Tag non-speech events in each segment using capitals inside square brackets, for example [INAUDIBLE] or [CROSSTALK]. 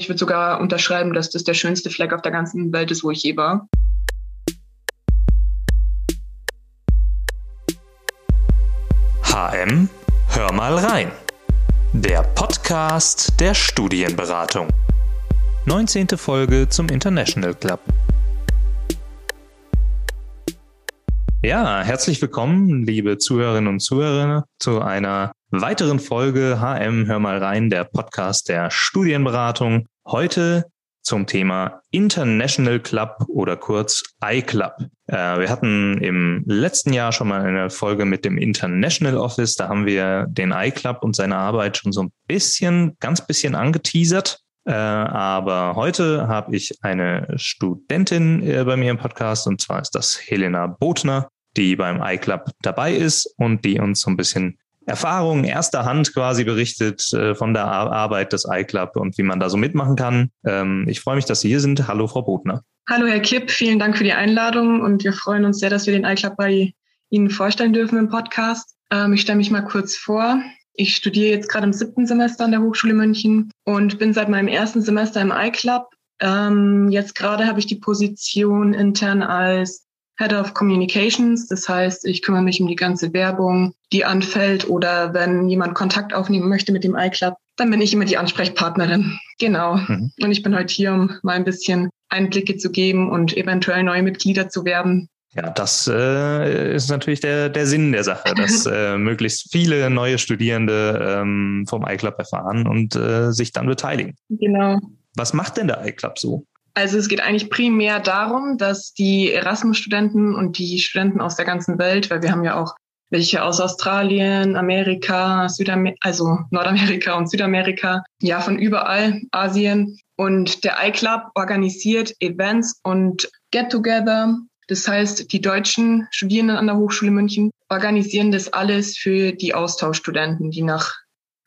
Ich würde sogar unterschreiben, dass das der schönste Fleck auf der ganzen Welt ist, wo ich je war. HM, hör mal rein. Der Podcast der Studienberatung. 19. Folge zum International Club. Ja, herzlich willkommen, liebe Zuhörerinnen und Zuhörer, zu einer weiteren Folge HM Hör mal rein, der Podcast der Studienberatung. Heute zum Thema International Club oder kurz iClub. Äh, wir hatten im letzten Jahr schon mal eine Folge mit dem International Office. Da haben wir den iClub und seine Arbeit schon so ein bisschen, ganz bisschen angeteasert. Äh, aber heute habe ich eine Studentin äh, bei mir im Podcast und zwar ist das Helena Botner, die beim iClub dabei ist und die uns so ein bisschen Erfahrungen erster Hand quasi berichtet äh, von der Arbeit des iClub und wie man da so mitmachen kann. Ähm, ich freue mich, dass Sie hier sind. Hallo, Frau Botner. Hallo, Herr Kipp. Vielen Dank für die Einladung und wir freuen uns sehr, dass wir den iClub bei Ihnen vorstellen dürfen im Podcast. Ähm, ich stelle mich mal kurz vor. Ich studiere jetzt gerade im siebten Semester an der Hochschule München und bin seit meinem ersten Semester im iClub. Ähm, jetzt gerade habe ich die Position intern als Head of Communications. Das heißt, ich kümmere mich um die ganze Werbung, die anfällt oder wenn jemand Kontakt aufnehmen möchte mit dem iClub, dann bin ich immer die Ansprechpartnerin. Genau. Mhm. Und ich bin heute hier, um mal ein bisschen Einblicke zu geben und eventuell neue Mitglieder zu werben. Ja, das äh, ist natürlich der, der Sinn der Sache, dass [LAUGHS] äh, möglichst viele neue Studierende ähm, vom iClub erfahren und äh, sich dann beteiligen. Genau. Was macht denn der iClub so? Also es geht eigentlich primär darum, dass die Erasmus-Studenten und die Studenten aus der ganzen Welt, weil wir haben ja auch welche aus Australien, Amerika, Südamer also Nordamerika und Südamerika, ja von überall, Asien. Und der iClub organisiert Events und Get-Together. Das heißt, die deutschen Studierenden an der Hochschule München organisieren das alles für die Austauschstudenten, die nach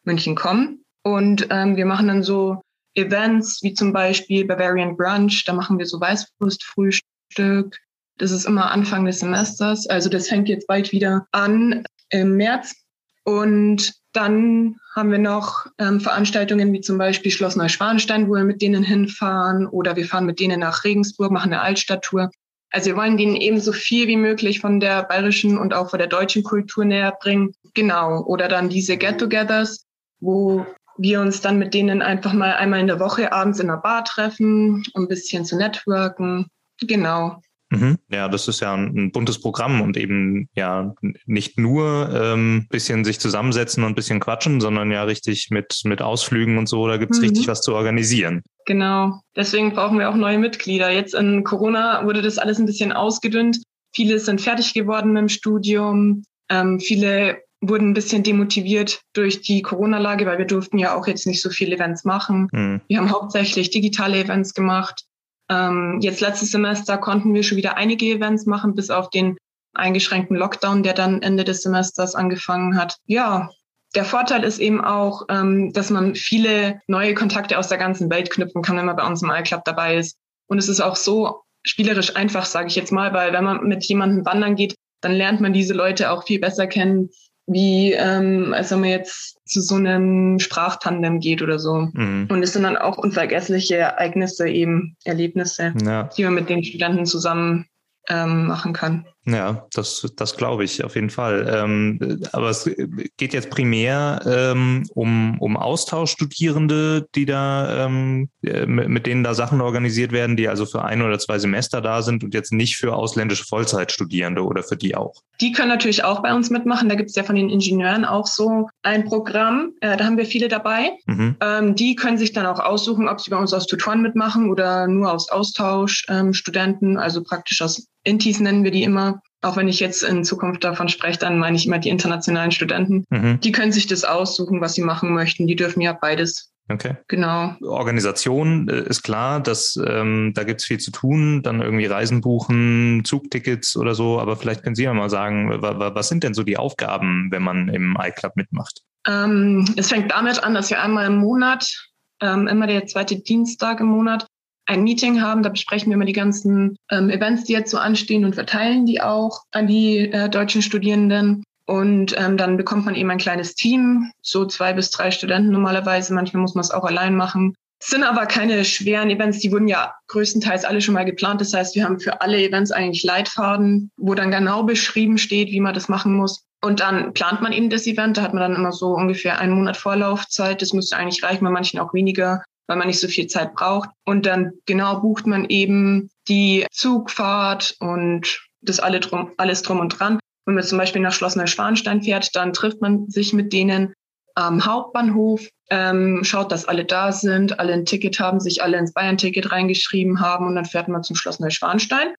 München kommen. Und ähm, wir machen dann so Events wie zum Beispiel Bavarian Brunch, da machen wir so Weißwurstfrühstück. Das ist immer Anfang des Semesters. Also das fängt jetzt bald wieder an im März. Und dann haben wir noch ähm, Veranstaltungen wie zum Beispiel Schloss Neuschwanstein, wo wir mit denen hinfahren oder wir fahren mit denen nach Regensburg, machen eine Altstadttour. Also wir wollen denen eben so viel wie möglich von der bayerischen und auch von der deutschen Kultur näher bringen. Genau. Oder dann diese Get-togethers, wo wir uns dann mit denen einfach mal einmal in der Woche abends in der Bar treffen, um ein bisschen zu networken. Genau. Mhm. Ja, das ist ja ein, ein, buntes Programm und eben ja nicht nur ähm, bisschen sich zusammensetzen und ein bisschen quatschen, sondern ja richtig mit, mit Ausflügen und so, da gibt's mhm. richtig was zu organisieren. Genau. Deswegen brauchen wir auch neue Mitglieder. Jetzt in Corona wurde das alles ein bisschen ausgedünnt. Viele sind fertig geworden mit dem Studium. Ähm, viele wurden ein bisschen demotiviert durch die Corona-Lage, weil wir durften ja auch jetzt nicht so viele Events machen. Mhm. Wir haben hauptsächlich digitale Events gemacht. Ähm, jetzt letztes Semester konnten wir schon wieder einige Events machen, bis auf den eingeschränkten Lockdown, der dann Ende des Semesters angefangen hat. Ja, der Vorteil ist eben auch, ähm, dass man viele neue Kontakte aus der ganzen Welt knüpfen kann, wenn man bei uns im iClub dabei ist. Und es ist auch so spielerisch einfach, sage ich jetzt mal, weil wenn man mit jemandem wandern geht, dann lernt man diese Leute auch viel besser kennen, wie ähm, als wenn man jetzt zu so einem Sprachtandem geht oder so. Mhm. Und es sind dann auch unvergessliche Ereignisse, eben Erlebnisse, ja. die man mit den Studenten zusammen ähm, machen kann. Ja, das, das glaube ich auf jeden Fall. Ähm, aber es geht jetzt primär ähm, um, um Austauschstudierende, die da ähm, äh, mit denen da Sachen organisiert werden, die also für ein oder zwei Semester da sind und jetzt nicht für ausländische Vollzeitstudierende oder für die auch. Die können natürlich auch bei uns mitmachen. Da gibt es ja von den Ingenieuren auch so ein Programm. Äh, da haben wir viele dabei. Mhm. Ähm, die können sich dann auch aussuchen, ob sie bei uns aus Tutoren mitmachen oder nur aus Austauschstudenten, also praktisch aus Intis nennen wir die immer. Auch wenn ich jetzt in Zukunft davon spreche, dann meine ich immer die internationalen Studenten. Mhm. Die können sich das aussuchen, was sie machen möchten. Die dürfen ja beides. Okay. Genau. Organisation äh, ist klar, dass ähm, da gibt's viel zu tun, dann irgendwie Reisen buchen, Zugtickets oder so, aber vielleicht können Sie ja mal sagen, was sind denn so die Aufgaben, wenn man im iClub mitmacht? Ähm, es fängt damit an, dass wir einmal im Monat, ähm, immer der zweite Dienstag im Monat, ein Meeting haben. Da besprechen wir immer die ganzen ähm, Events, die jetzt so anstehen und verteilen die auch an die äh, deutschen Studierenden. Und ähm, dann bekommt man eben ein kleines Team, so zwei bis drei Studenten normalerweise. Manchmal muss man es auch allein machen. sind aber keine schweren Events, die wurden ja größtenteils alle schon mal geplant. Das heißt, wir haben für alle Events eigentlich Leitfaden, wo dann genau beschrieben steht, wie man das machen muss. Und dann plant man eben das Event. Da hat man dann immer so ungefähr einen Monat Vorlaufzeit. Das müsste eigentlich reichen, bei manchen auch weniger, weil man nicht so viel Zeit braucht. Und dann genau bucht man eben die Zugfahrt und das alle drum, alles drum und dran. Wenn man zum Beispiel nach Schloss Neuschwanstein fährt, dann trifft man sich mit denen am Hauptbahnhof ähm, schaut, dass alle da sind, alle ein Ticket haben, sich alle ins Bayern-Ticket reingeschrieben haben und dann fährt man zum Schloss Neuschwanstein,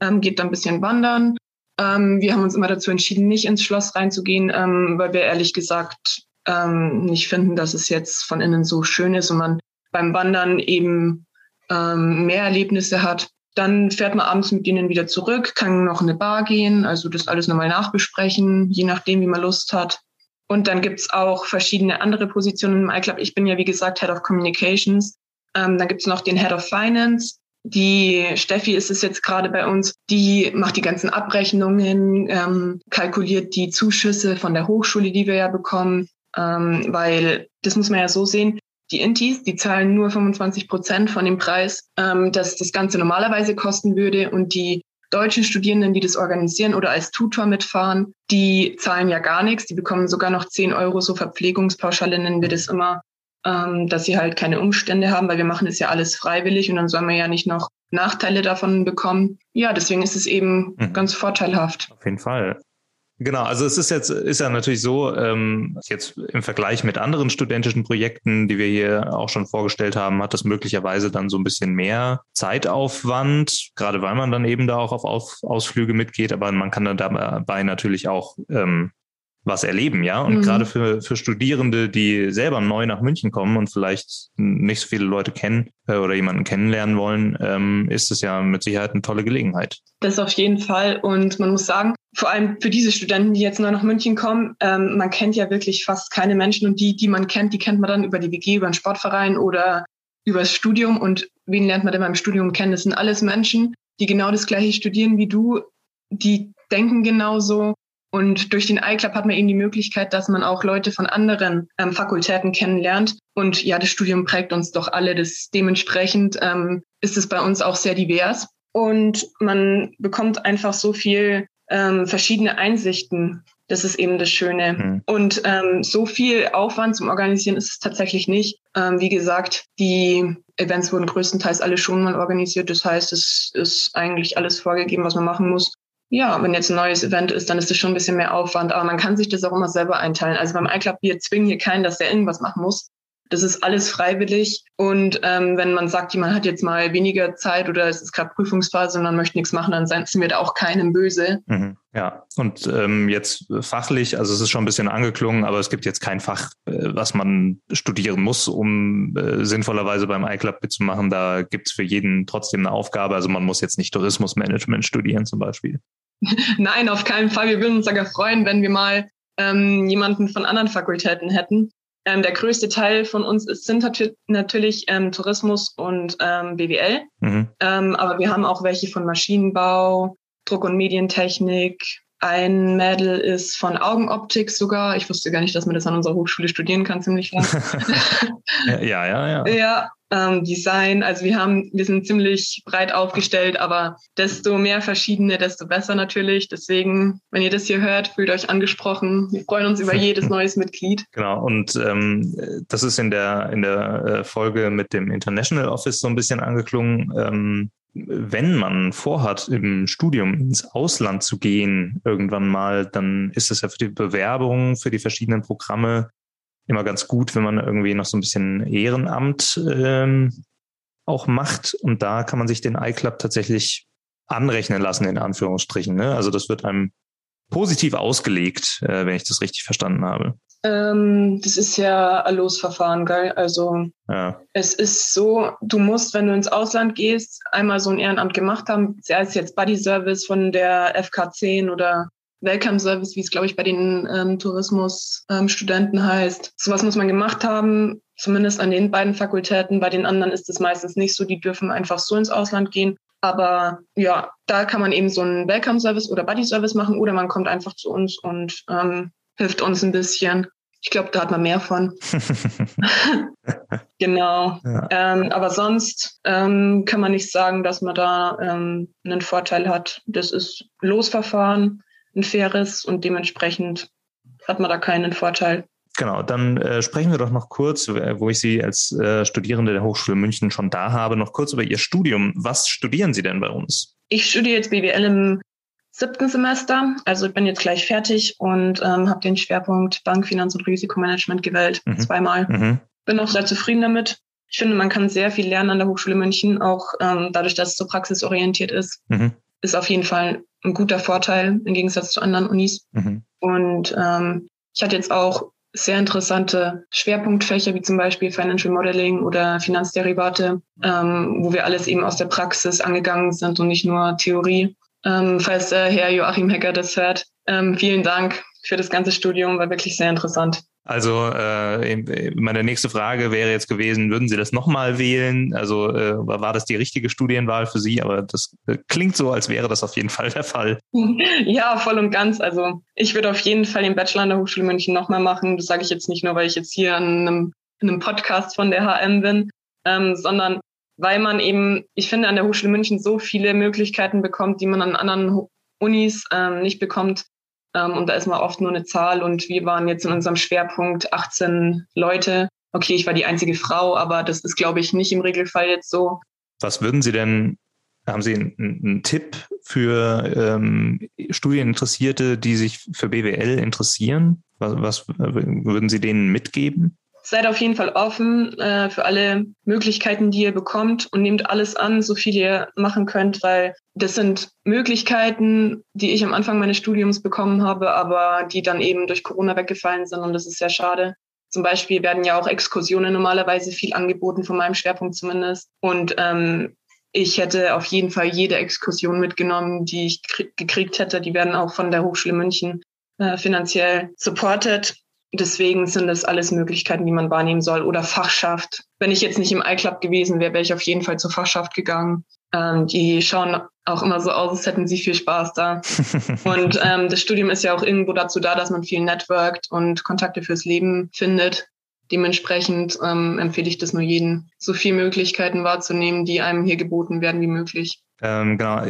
ähm, geht dann ein bisschen wandern. Ähm, wir haben uns immer dazu entschieden, nicht ins Schloss reinzugehen, ähm, weil wir ehrlich gesagt ähm, nicht finden, dass es jetzt von innen so schön ist und man beim Wandern eben ähm, mehr Erlebnisse hat. Dann fährt man abends mit denen wieder zurück, kann noch in eine Bar gehen, also das alles nochmal nachbesprechen, je nachdem, wie man Lust hat. Und dann gibt's auch verschiedene andere Positionen im iClub. Ich bin ja, wie gesagt, Head of Communications. Ähm, dann gibt's noch den Head of Finance. Die Steffi ist es jetzt gerade bei uns, die macht die ganzen Abrechnungen, ähm, kalkuliert die Zuschüsse von der Hochschule, die wir ja bekommen, ähm, weil das muss man ja so sehen. Die Intis, die zahlen nur 25 Prozent von dem Preis, ähm, dass das Ganze normalerweise kosten würde und die deutschen Studierenden, die das organisieren oder als Tutor mitfahren, die zahlen ja gar nichts. Die bekommen sogar noch 10 Euro, so Verpflegungspauschale nennen wir das immer, ähm, dass sie halt keine Umstände haben, weil wir machen das ja alles freiwillig und dann soll man ja nicht noch Nachteile davon bekommen. Ja, deswegen ist es eben mhm. ganz vorteilhaft. Auf jeden Fall. Genau, also es ist jetzt, ist ja natürlich so, ähm, jetzt im Vergleich mit anderen studentischen Projekten, die wir hier auch schon vorgestellt haben, hat das möglicherweise dann so ein bisschen mehr Zeitaufwand, gerade weil man dann eben da auch auf Ausflüge mitgeht, aber man kann dann dabei natürlich auch ähm, was erleben, ja. Und mhm. gerade für, für Studierende, die selber neu nach München kommen und vielleicht nicht so viele Leute kennen äh, oder jemanden kennenlernen wollen, ähm, ist es ja mit Sicherheit eine tolle Gelegenheit. Das auf jeden Fall. Und man muss sagen, vor allem für diese Studenten, die jetzt neu nach München kommen, ähm, man kennt ja wirklich fast keine Menschen und die, die man kennt, die kennt man dann über die WG, über den Sportverein oder über das Studium. Und wen lernt man denn beim Studium kennen? Das sind alles Menschen, die genau das gleiche studieren wie du, die denken genauso, und durch den iClub hat man eben die Möglichkeit, dass man auch Leute von anderen ähm, Fakultäten kennenlernt. Und ja, das Studium prägt uns doch alle. Das dementsprechend ähm, ist es bei uns auch sehr divers. Und man bekommt einfach so viel ähm, verschiedene Einsichten. Das ist eben das Schöne. Mhm. Und ähm, so viel Aufwand zum Organisieren ist es tatsächlich nicht. Ähm, wie gesagt, die Events wurden größtenteils alle schon mal organisiert. Das heißt, es ist eigentlich alles vorgegeben, was man machen muss ja, wenn jetzt ein neues Event ist, dann ist das schon ein bisschen mehr Aufwand, aber man kann sich das auch immer selber einteilen. Also beim iClub, wir zwingen hier keinen, dass der irgendwas machen muss. Das ist alles freiwillig. Und ähm, wenn man sagt, jemand hat jetzt mal weniger Zeit oder es ist gerade Prüfungsphase und man möchte nichts machen, dann sind wir da auch keinem böse. Mhm, ja, und ähm, jetzt fachlich, also es ist schon ein bisschen angeklungen, aber es gibt jetzt kein Fach, äh, was man studieren muss, um äh, sinnvollerweise beim iClub mitzumachen. Da gibt es für jeden trotzdem eine Aufgabe. Also man muss jetzt nicht Tourismusmanagement studieren zum Beispiel. [LAUGHS] Nein, auf keinen Fall. Wir würden uns sogar freuen, wenn wir mal ähm, jemanden von anderen Fakultäten hätten. Ähm, der größte Teil von uns ist, sind natürlich ähm, Tourismus und ähm, BWL. Mhm. Ähm, aber wir haben auch welche von Maschinenbau, Druck- und Medientechnik. Ein Mädel ist von Augenoptik sogar. Ich wusste gar nicht, dass man das an unserer Hochschule studieren kann, ziemlich lang. [LAUGHS] ja, ja, ja. Ja, ähm, Design. Also wir haben, wir sind ziemlich breit aufgestellt, aber desto mehr verschiedene, desto besser natürlich. Deswegen, wenn ihr das hier hört, fühlt euch angesprochen. Wir freuen uns über [LAUGHS] jedes neues Mitglied. Genau. Und ähm, das ist in der in der äh, Folge mit dem International Office so ein bisschen angeklungen. Ähm, wenn man vorhat, im Studium ins Ausland zu gehen, irgendwann mal, dann ist es ja für die Bewerbung, für die verschiedenen Programme immer ganz gut, wenn man irgendwie noch so ein bisschen Ehrenamt ähm, auch macht. Und da kann man sich den iClub tatsächlich anrechnen lassen, in Anführungsstrichen. Ne? Also das wird einem positiv ausgelegt, äh, wenn ich das richtig verstanden habe. Ähm, das ist ja ein Losverfahren, gell? Also ja. es ist so, du musst, wenn du ins Ausland gehst, einmal so ein Ehrenamt gemacht haben, sei es jetzt Buddy Service von der FK10 oder Welcome Service, wie es, glaube ich, bei den ähm, Tourismusstudenten ähm, heißt. Sowas muss man gemacht haben, zumindest an den beiden Fakultäten. Bei den anderen ist es meistens nicht so, die dürfen einfach so ins Ausland gehen. Aber ja, da kann man eben so einen Welcome Service oder Buddy Service machen oder man kommt einfach zu uns und ähm, hilft uns ein bisschen. Ich glaube, da hat man mehr von. [LAUGHS] genau. Ja. Ähm, aber sonst ähm, kann man nicht sagen, dass man da ähm, einen Vorteil hat. Das ist Losverfahren, ein faires und dementsprechend hat man da keinen Vorteil. Genau, dann äh, sprechen wir doch noch kurz, wo ich Sie als äh, Studierende der Hochschule München schon da habe, noch kurz über Ihr Studium. Was studieren Sie denn bei uns? Ich studiere jetzt BWL im siebten Semester. Also ich bin jetzt gleich fertig und ähm, habe den Schwerpunkt Bank, Finanz und Risikomanagement gewählt, mhm. zweimal. Mhm. Bin auch sehr zufrieden damit. Ich finde, man kann sehr viel lernen an der Hochschule München, auch ähm, dadurch, dass es so praxisorientiert ist. Mhm. Ist auf jeden Fall ein guter Vorteil im Gegensatz zu anderen Unis. Mhm. Und ähm, ich hatte jetzt auch sehr interessante Schwerpunktfächer wie zum Beispiel Financial Modeling oder Finanzderivate, ähm, wo wir alles eben aus der Praxis angegangen sind und nicht nur Theorie. Ähm, falls der Herr Joachim Hecker das hört, ähm, vielen Dank für das ganze Studium, war wirklich sehr interessant. Also äh, meine nächste Frage wäre jetzt gewesen, würden Sie das nochmal wählen? Also äh, war das die richtige Studienwahl für Sie? Aber das äh, klingt so, als wäre das auf jeden Fall der Fall. [LAUGHS] Ja, voll und ganz. Also ich würde auf jeden Fall den Bachelor an der Hochschule München nochmal machen. Das sage ich jetzt nicht nur, weil ich jetzt hier in einem, in einem Podcast von der HM bin, ähm, sondern weil man eben, ich finde, an der Hochschule München so viele Möglichkeiten bekommt, die man an anderen Unis ähm, nicht bekommt. Ähm, und da ist man oft nur eine Zahl und wir waren jetzt in unserem Schwerpunkt 18 Leute. Okay, ich war die einzige Frau, aber das ist, glaube ich, nicht im Regelfall jetzt so. Was würden Sie denn, haben Sie einen, einen Tipp für ähm, Studieninteressierte, die sich für BWL interessieren? Was, was würden Sie denen mitgeben? Seid auf jeden Fall offen äh, für alle Möglichkeiten, die ihr bekommt und nehmt alles an, so viel ihr machen könnt, weil das sind Möglichkeiten, die ich am Anfang meines Studiums bekommen habe, aber die dann eben durch Corona weggefallen sind und das ist sehr schade. Zum Beispiel werden ja auch Exkursionen normalerweise viel angeboten, von meinem Schwerpunkt zumindest. Und ähm, ich hätte auf jeden Fall jede Exkursion mitgenommen, die ich gekriegt hätte. Die werden auch von der Hochschule München äh, finanziell supported. Deswegen sind das alles Möglichkeiten, die man wahrnehmen soll. Oder Fachschaft. Wenn ich jetzt nicht im iClub gewesen wäre, wäre ich auf jeden Fall zur Fachschaft gegangen. Ähm, die schauen auch immer so aus, als hätten sie viel Spaß da. [LAUGHS] und ähm, das Studium ist ja auch irgendwo dazu da, dass man viel networkt und Kontakte fürs Leben findet. Dementsprechend ähm, empfehle ich das nur jedem, so viele Möglichkeiten wahrzunehmen, die einem hier geboten werden wie möglich. Ähm, genau.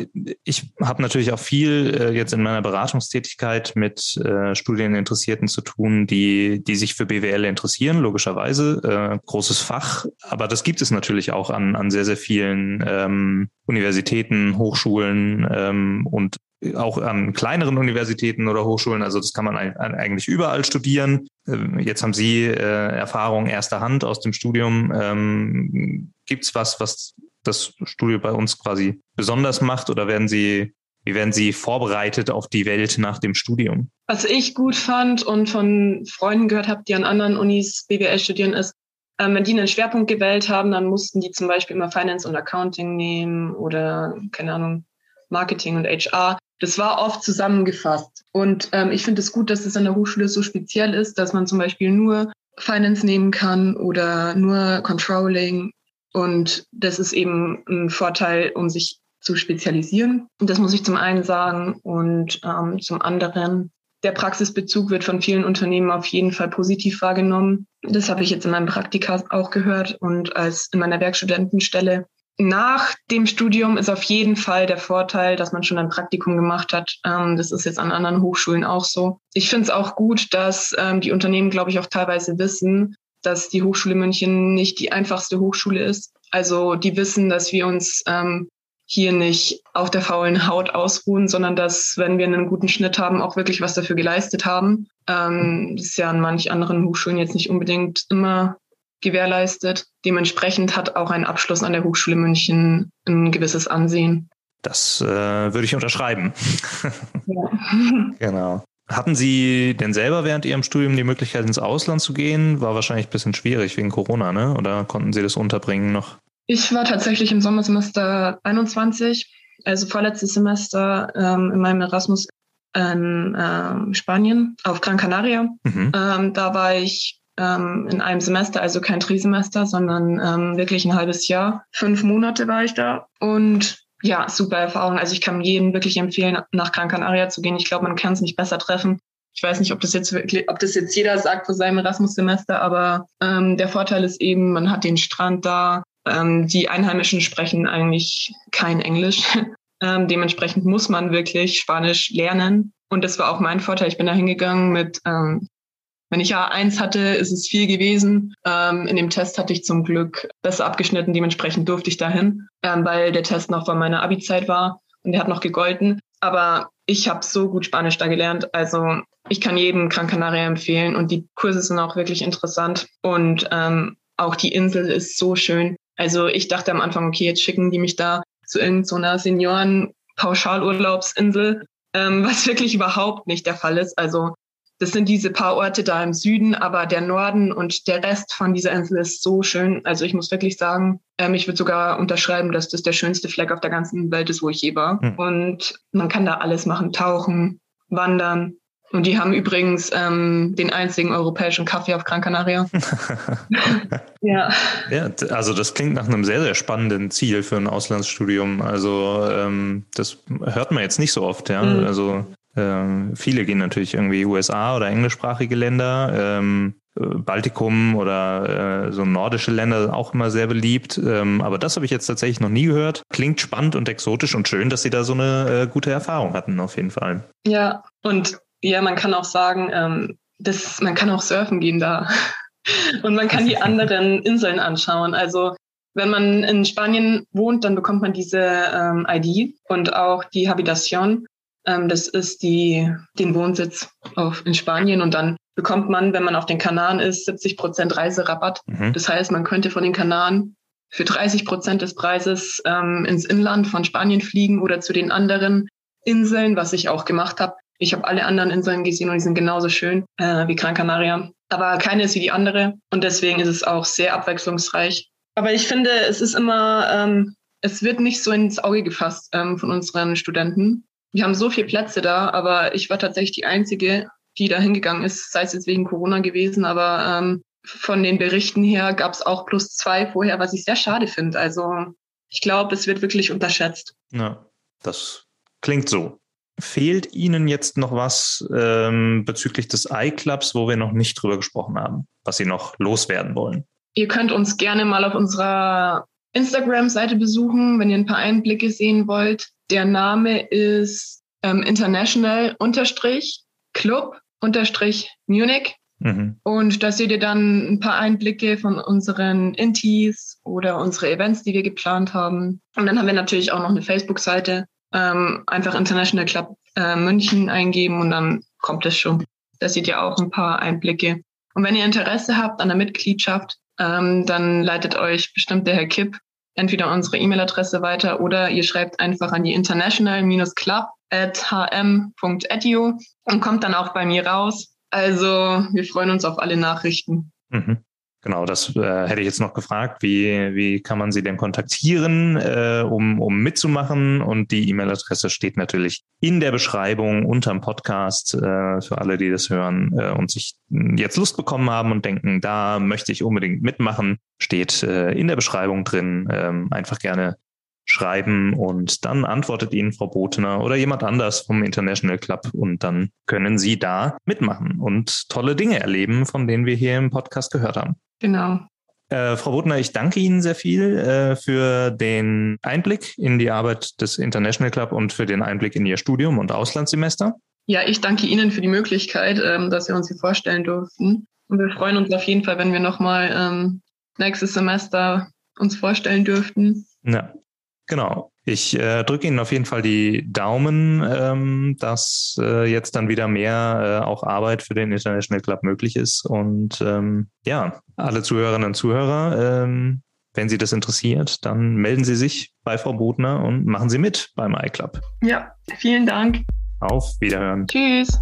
Ich habe natürlich auch viel äh, jetzt in meiner Beratungstätigkeit mit äh, Studieninteressierten zu tun, die, die sich für BWL interessieren, logischerweise. Äh, großes Fach. Aber das gibt es natürlich auch an, an sehr, sehr vielen ähm, Universitäten, Hochschulen ähm, und auch an kleineren Universitäten oder Hochschulen. Also das kann man eigentlich überall studieren. Ähm, jetzt haben Sie äh, Erfahrung erster Hand aus dem Studium. Ähm, Gibt es was, was das Studio bei uns quasi besonders macht oder werden Sie, wie werden Sie vorbereitet auf die Welt nach dem Studium? Was ich gut fand und von Freunden gehört habe, die an anderen Unis BWL studieren, ist, ähm, wenn die einen Schwerpunkt gewählt haben, dann mussten die zum Beispiel immer Finance und Accounting nehmen oder, keine Ahnung, Marketing und HR. Das war oft zusammengefasst. Und ähm, ich finde es gut, dass es an der Hochschule so speziell ist, dass man zum Beispiel nur Finance nehmen kann oder nur Controlling und das ist eben ein Vorteil, um sich zu spezialisieren. Das muss ich zum einen sagen. Und ähm, zum anderen, der Praxisbezug wird von vielen Unternehmen auf jeden Fall positiv wahrgenommen. Das habe ich jetzt in meinem Praktika auch gehört und als in meiner Werkstudentenstelle. Nach dem Studium ist auf jeden Fall der Vorteil, dass man schon ein Praktikum gemacht hat. Ähm, das ist jetzt an anderen Hochschulen auch so. Ich finde es auch gut, dass ähm, die Unternehmen, glaube ich, auch teilweise wissen, dass die Hochschule München nicht die einfachste Hochschule ist. Also die wissen, dass wir uns ähm, hier nicht auf der faulen Haut ausruhen, sondern dass, wenn wir einen guten Schnitt haben, auch wirklich was dafür geleistet haben. Ähm, das ist ja an manch anderen Hochschulen jetzt nicht unbedingt immer gewährleistet. Dementsprechend hat auch ein Abschluss an der Hochschule München ein gewisses Ansehen. Das äh, würde ich unterschreiben. [LAUGHS] Ja. genau. Hatten Sie denn selber während Ihrem Studium die Möglichkeit, ins Ausland zu gehen? War wahrscheinlich ein bisschen schwierig wegen Corona, ne? Oder konnten Sie das unterbringen noch? Ich war tatsächlich im Sommersemester 21, also vorletztes Semester ähm, in meinem Erasmus in ähm, Spanien auf Gran Canaria. Mhm. Ähm, da war ich ähm, in einem Semester, also kein Trisemester, sondern ähm, wirklich ein halbes Jahr. Fünf Monate war ich da und ja, super Erfahrung. Also ich kann jedem wirklich empfehlen, nach Gran Canaria zu gehen. Ich glaube, man kann es nicht besser treffen. Ich weiß nicht, ob das jetzt wirklich, ob das jetzt jeder sagt für seinem Erasmus-Semester, aber ähm, der Vorteil ist eben, man hat den Strand da. Ähm, die Einheimischen sprechen eigentlich kein Englisch. [LAUGHS] Ähm, dementsprechend muss man wirklich Spanisch lernen. Und das war auch mein Vorteil. Ich bin da hingegangen mit, ähm, wenn ich A1 hatte, ist es viel gewesen. Ähm, in dem Test hatte ich zum Glück besser abgeschnitten. Dementsprechend durfte ich dahin, ähm, weil der Test noch von meiner Abi-Zeit war und der hat noch gegolten. Aber ich habe so gut Spanisch da gelernt. Also ich kann jedem Gran Canaria empfehlen und die Kurse sind auch wirklich interessant und ähm, auch die Insel ist so schön. Also ich dachte am Anfang, okay, jetzt schicken die mich da zu irgendeiner so Senioren-Pauschalurlaubsinsel, ähm, was [LAUGHS] wirklich überhaupt nicht der Fall ist. Also das sind diese paar Orte da im Süden, aber der Norden und der Rest von dieser Insel ist so schön. Also ich muss wirklich sagen, ähm, ich würde sogar unterschreiben, dass das der schönste Fleck auf der ganzen Welt ist, wo ich je war. Mhm. Und man kann da alles machen, tauchen, wandern. Und die haben übrigens ähm, den einzigen europäischen Kaffee auf Gran Canaria. [LAUGHS] ja. Ja, also das klingt nach einem sehr, sehr spannenden Ziel für ein Auslandsstudium. Also ähm, das hört man jetzt nicht so oft, ja. Mhm. Also ähm, viele gehen natürlich irgendwie USA oder englischsprachige Länder. Ähm, Baltikum oder äh, so nordische Länder auch immer sehr beliebt. Ähm, aber das habe ich jetzt tatsächlich noch nie gehört. Klingt spannend und exotisch und schön, dass Sie da so eine äh, gute Erfahrung hatten, auf jeden Fall. Ja, und ja, man kann auch sagen, ähm, das, man kann auch surfen gehen da. [LAUGHS] und man kann die [LAUGHS] anderen Inseln anschauen. Also wenn man in Spanien wohnt, dann bekommt man diese ähm, ID und auch die Habitation. Ähm, das ist die, den Wohnsitz auf, in Spanien und dann bekommt man, wenn man auf den Kanaren ist, 70 Prozent Reiserabatt. Mhm. Das heißt, man könnte von den Kanaren für 30 Prozent des Preises ähm, ins Inland von Spanien fliegen oder zu den anderen Inseln, was ich auch gemacht habe. Ich habe alle anderen Inseln gesehen und die sind genauso schön äh, wie Gran Canaria. Aber keine ist wie die andere und deswegen ist es auch sehr abwechslungsreich. Aber ich finde, es ist immer, ähm, es wird nicht so ins Auge gefasst ähm, von unseren Studenten. Wir haben so viele Plätze da, aber ich war tatsächlich die Einzige, die da hingegangen ist, sei es jetzt wegen Corona gewesen, aber ähm, von den Berichten her gab es auch plus zwei vorher, was ich sehr schade finde. Also ich glaube, es wird wirklich unterschätzt. Ja, das klingt so. Fehlt Ihnen jetzt noch was ähm, bezüglich des iClubs, wo wir noch nicht drüber gesprochen haben, was Sie noch loswerden wollen? Ihr könnt uns gerne mal auf unserer Instagram-Seite besuchen, wenn ihr ein paar Einblicke sehen wollt. Der Name ist ähm, International-Club-Munich. Mhm. Und da seht ihr dann ein paar Einblicke von unseren Intis oder unsere Events, die wir geplant haben. Und dann haben wir natürlich auch noch eine Facebook-Seite. Ähm, einfach International Club äh, München eingeben und dann kommt es schon. Da seht ihr auch ein paar Einblicke. Und wenn ihr Interesse habt an der Mitgliedschaft, ähm, dann leitet euch bestimmt der Herr Kipp entweder unsere E-Mail-Adresse weiter oder ihr schreibt einfach an die international-club at hm.edu und kommt dann auch bei mir raus. Also wir freuen uns auf alle Nachrichten. Mhm. Genau, das äh, hätte ich jetzt noch gefragt. Wie, wie kann man Sie denn kontaktieren, äh, um, um mitzumachen? Und die E-Mail-Adresse steht natürlich in der Beschreibung unterm Podcast äh, für alle, die das hören äh, und sich jetzt Lust bekommen haben und denken, da möchte ich unbedingt mitmachen, steht äh, in der Beschreibung drin. Ähm, einfach gerne schreiben und dann antwortet Ihnen Frau Botener oder jemand anders vom International Club und dann können Sie da mitmachen und tolle Dinge erleben, von denen wir hier im Podcast gehört haben. Genau. Äh, Frau Bodner, ich danke Ihnen sehr viel äh, für den Einblick in die Arbeit des International Club und für den Einblick in Ihr Studium und Auslandssemester. Ja, ich danke Ihnen für die Möglichkeit, ähm, dass wir uns hier vorstellen durften. Und wir freuen uns auf jeden Fall, wenn wir nochmal ähm, nächstes Semester uns vorstellen dürften. Ja, genau. Ich äh, drücke Ihnen auf jeden Fall die Daumen, ähm, dass äh, jetzt dann wieder mehr äh, auch Arbeit für den International Club möglich ist. Und ähm, ja, alle Zuhörerinnen und Zuhörer, ähm, wenn Sie das interessiert, dann melden Sie sich bei Frau Bodner und machen Sie mit beim iClub. Ja, vielen Dank. Auf Wiederhören. Tschüss.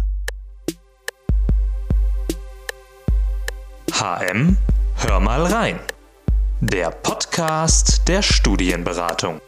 HM, hör mal rein. Der Podcast der Studienberatung.